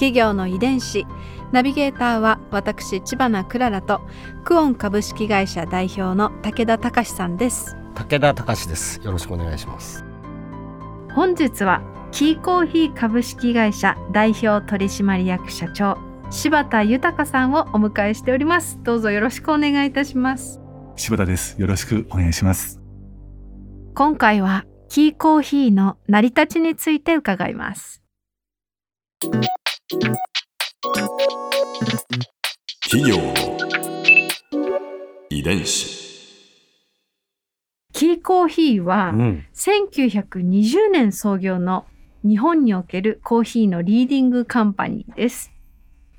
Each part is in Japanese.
企業の遺伝子。ナビゲーターは私千葉なクララとクオン株式会社代表の武田隆さんです。武田隆です。よろしくお願いします。本日はキーコーヒー株式会社代表取締役社長柴田豊さんをお迎えしております。どうぞよろしくお願いいたします。柴田です。よろしくお願いします。今回はキーコーヒーの成り立ちについて伺います企業の遺伝子。キーコーヒーはうん。1920年創業の日本におけるコーヒーのリーディングカンパニーです。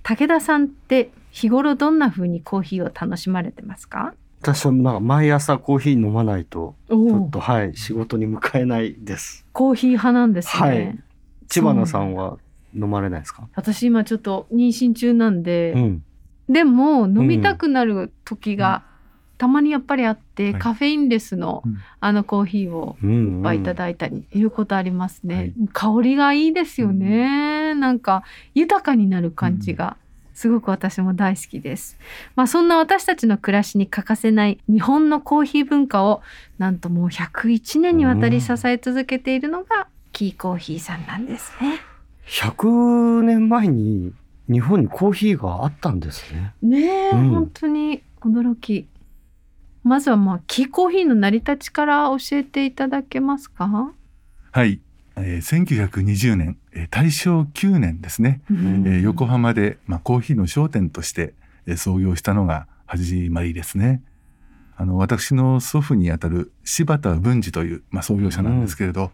武田さんって日頃どんな風にコーヒーを楽しまれてますか？私はなんか毎朝コーヒー飲まないとちおょっとはい仕事に向かえないです。コーヒー派なんですね、はい。千葉野さんは飲まれないですか？私今ちょっと妊娠中なんで、うん。でも飲みたくなる時がたまにやっぱりあって、はい。カフェインレスのうん。あのコーヒーをうん。いっぱいいただいたりいうことありますね、はい。香りがいいですよね、なんか豊かになる感じがすごく私も大好きです、まあそんな私たちの暮らしに欠かせない日本のコーヒー文化をなんともう101年にわたり支え続けているのがキーコーヒーさんなんですね100年前に日本にコーヒーがあったんですねねえ、うん本当に驚きまずはまあキーコーヒーの成り立ちから教えていただけますか、はい。えー1920年、えー大正9年ですね。うんえー横浜で、まあ、コーヒーの商店として、えー創業したのが始まりですね。あの、私の祖父にあたる柴田文治という、まあ、創業者なんですけれど、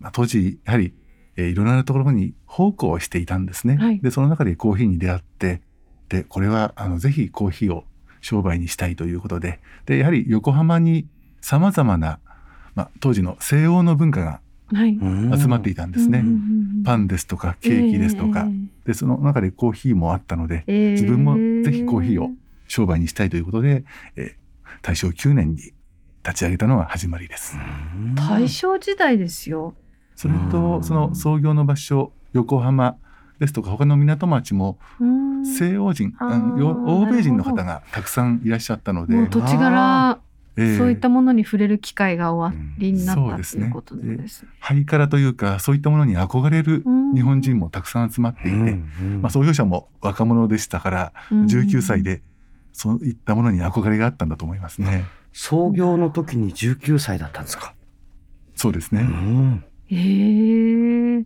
まあ、当時、やはり、えーいろんなところに奉公をしていたんですね。はい。で、その中でコーヒーに出会って、で、これは、あの、ぜひコーヒーを商売にしたいということで、で、やはり横浜に様々な、まあ、当時の西欧の文化がはい、集まっていたんですね。パンンですとか、ケーキですとか、で、その中でコーヒーもあったので、自分もぜひコーヒーを商売にしたいということで、えー大正9年に立ち上げたのが始まりです。うん大正時代ですよそれうと、んその創業の場所、横浜ですとか、他の港町もうん西欧人、欧米人の方がたくさんいらっしゃったので、土地柄えーそういったものに触れる機会が終わりになったうんそうですねということなんです。ハイカラというか、そういったものに憧れるうん日本人もたくさん集まっていて、まあ、創業者も若者でしたから、うん19歳でそういったものに憧れがあったんだと思いますね。創業の時に19歳だったんですか、そうですね。うんへえ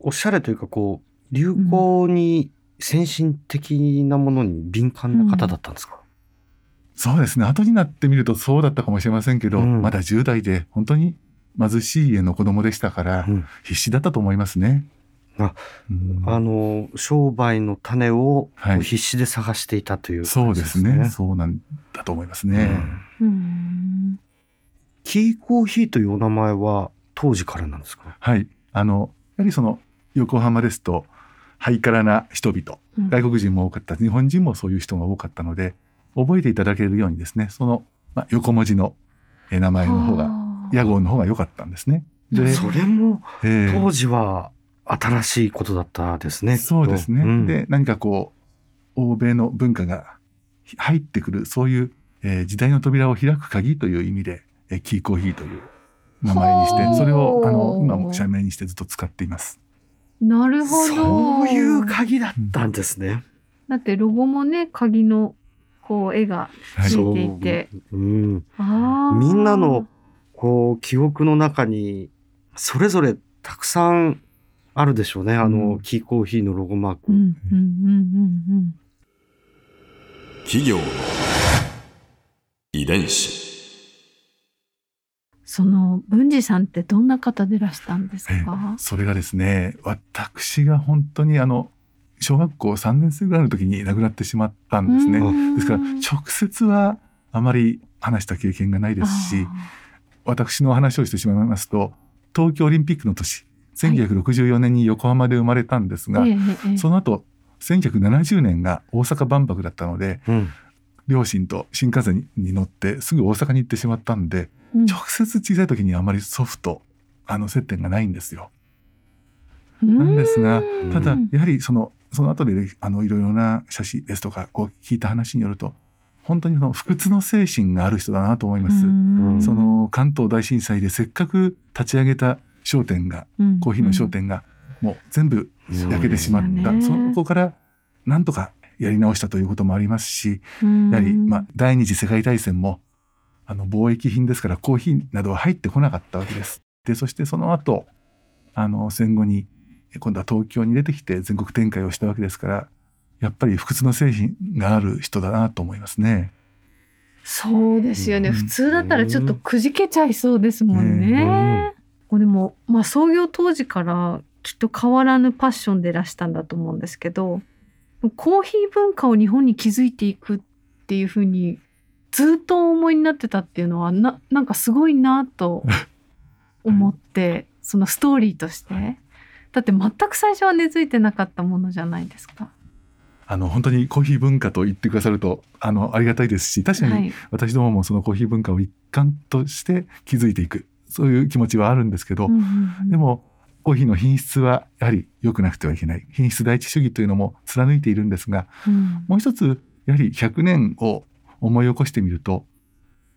おしゃれというかこう流行に先進的なものに敏感な方だったんですか、そうですね。後になってみるとそうだったかもしれませんけど、うん。まだ10代で本当に貧しい家の子供でしたから、うん。必死だったと思いますね。あうん。あの商売の種をはい。必死で探していたというそう感じですね。そうなんだと思いますね。うん。うん。キーコーヒーというお名前は当時からなんですか？はい。あの、やはりその横浜ですと、ハイカラな人々、うん外国人も多かった、日本人もそういう人が多かったので、覚えていただけるようにですね、その、まあ、横文字のえ名前の方が、はあ屋号の方が良かったんですね。で、それもえー当時は新しいことだったですね。そうですね。うんで、何かこう、欧米の文化が入ってくる、そういう、えー時代の扉を開く鍵という意味で、えーキーコーヒーという名前にして、それを、あの、今も社名にしてずっと使っています。なるほど。そういう鍵だったんですね。だってロゴもね鍵のこう絵がはいついていて、そううん、あーみんなのこう記憶の中にそれぞれたくさんあるでしょうね。あの、うんキーコーヒーのロゴマーク。うんうんうんうんうん企業の遺伝子その文治さんってどんな方でいらしたんですえかー、それがですね、私が本当にあの、小学校3年生ぐらいの時に亡くなってしまったんですね。ですから直接はあまり話した経験がないですし私の話をしてしまいますと東京オリンピックの年1964年に横浜で生まれたんですが、ええその後1970年が大阪万博だったのでうん。両親と新幹線に乗ってすぐ大阪に行ってしまったんでうん。直接小さい時にあまり祖父とあの接点がないんですよ。うん。なんですがうん。ただやはりそのその後であのいろいろな写真ですとかこう聞いた話によると本当にその不屈の精神がある人だなと思います。うん。その関東大震災でせっかく立ち上げた商店がうん。コーヒーの商店がもう全部焼けてしまった、そね。そこからなんとかやり直したということもありますしうん。やはり、まあ、第二次世界大戦もあの貿易品ですからコーヒーなどは入ってこなかったわけです。でそしてその後あの戦後に今度は東京に出てきて全国展開をしたわけですからやっぱり不屈の精神がある人だなと思いますね。そうですよね、うん普通だったらちょっとくじけちゃいそうですもんね。ねこれでも、まあ、創業当時からきっと変わらぬパッションでいらしたんだと思うんですけどコーヒー文化を日本に築いていくっていうふうにずっとお思いになってたっていうのはななんかすごいなと 思ってそのストーリーとして。だって全く最初は根付いてなかったものじゃないですか。あの本当にコーヒー文化と言ってくださるとあのありがたいですし確かにはい、私どももそのコーヒー文化を一環として築いていくそういう気持ちはあるんですけど、うんうんうん。でもコーヒーの品質はやはり良くなくてはいけない。品質第一主義というのも貫いているんですがうん。もう一つやはり100年を思い起こしてみると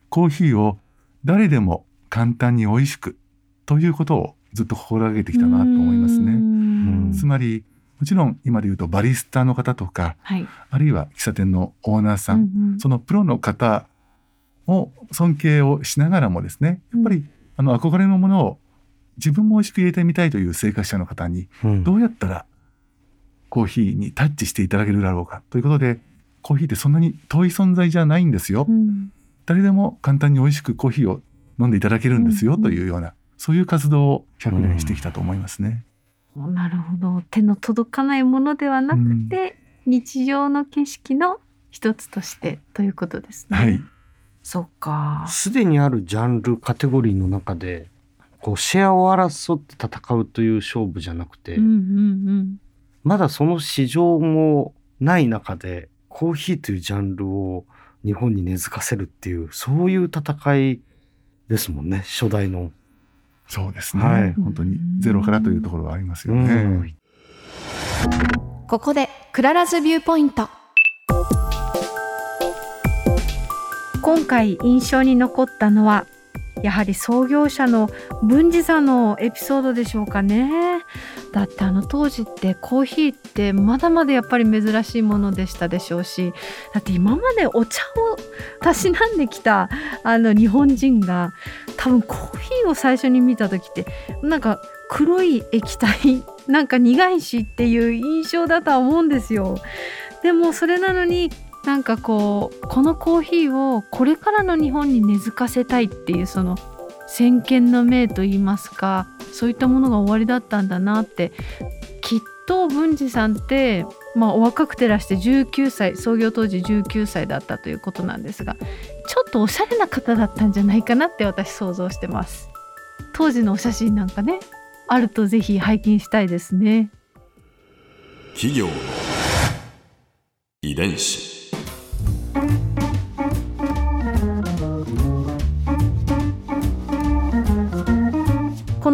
コーヒーを誰でも簡単に美味しくということをずっと心がけてきたなと思いますうね。ん。つまりもちろん今で言うとバリスタの方とかはい。あるいは喫茶店のオーナーさん、うんうん。そのプロの方を尊敬をしながらもですねやっぱりあの憧れのものを自分も美味しく入れてみたいという生活者の方にうん。どうやったらコーヒーにタッチしていただけるだろうかということでコーヒーってそんなに遠い存在じゃないんですよ、うん誰でも簡単に美味しくコーヒーを飲んでいただけるんですようんというようなそういう活動を100年してきたと思いますね。なるほど手の届かないものではなくて、日常の景色の一つとしてということですね。はい、そっか。すでにあるジャンルカテゴリーの中でこうシェアを争って戦うという勝負じゃなくて、うんうんまだその市場もない中でコーヒーというジャンルを日本に根付かせるっていうそういう戦いですもんね初代の。そうですね、はい本当にゼロからというところはありますよね。うんここで Clara's View Point。今回印象に残ったのはやはり創業者の文治さんのエピソードでしょうかねだってあの当時ってコーヒーってまだまだやっぱり珍しいものでしたでしょうしだって今までお茶をたしなんできたあの日本人が多分コーヒーを最初に見た時ってなんか黒い液体 なんか苦いしっていう印象だとは思うんですよ。でもそれなのになんかこうこのコーヒーをこれからの日本に根付かせたいっていうその先見の明といいますかそういったものが終わりだったんだなって。きっと文治さんって、まあ、お若くてらして19歳創業当時19歳だったということなんですがちょっとおしゃれな方だったんじゃないかなって私想像してます。当時のお写真なんかねあるとぜひ拝見したいですね。企業の遺伝子。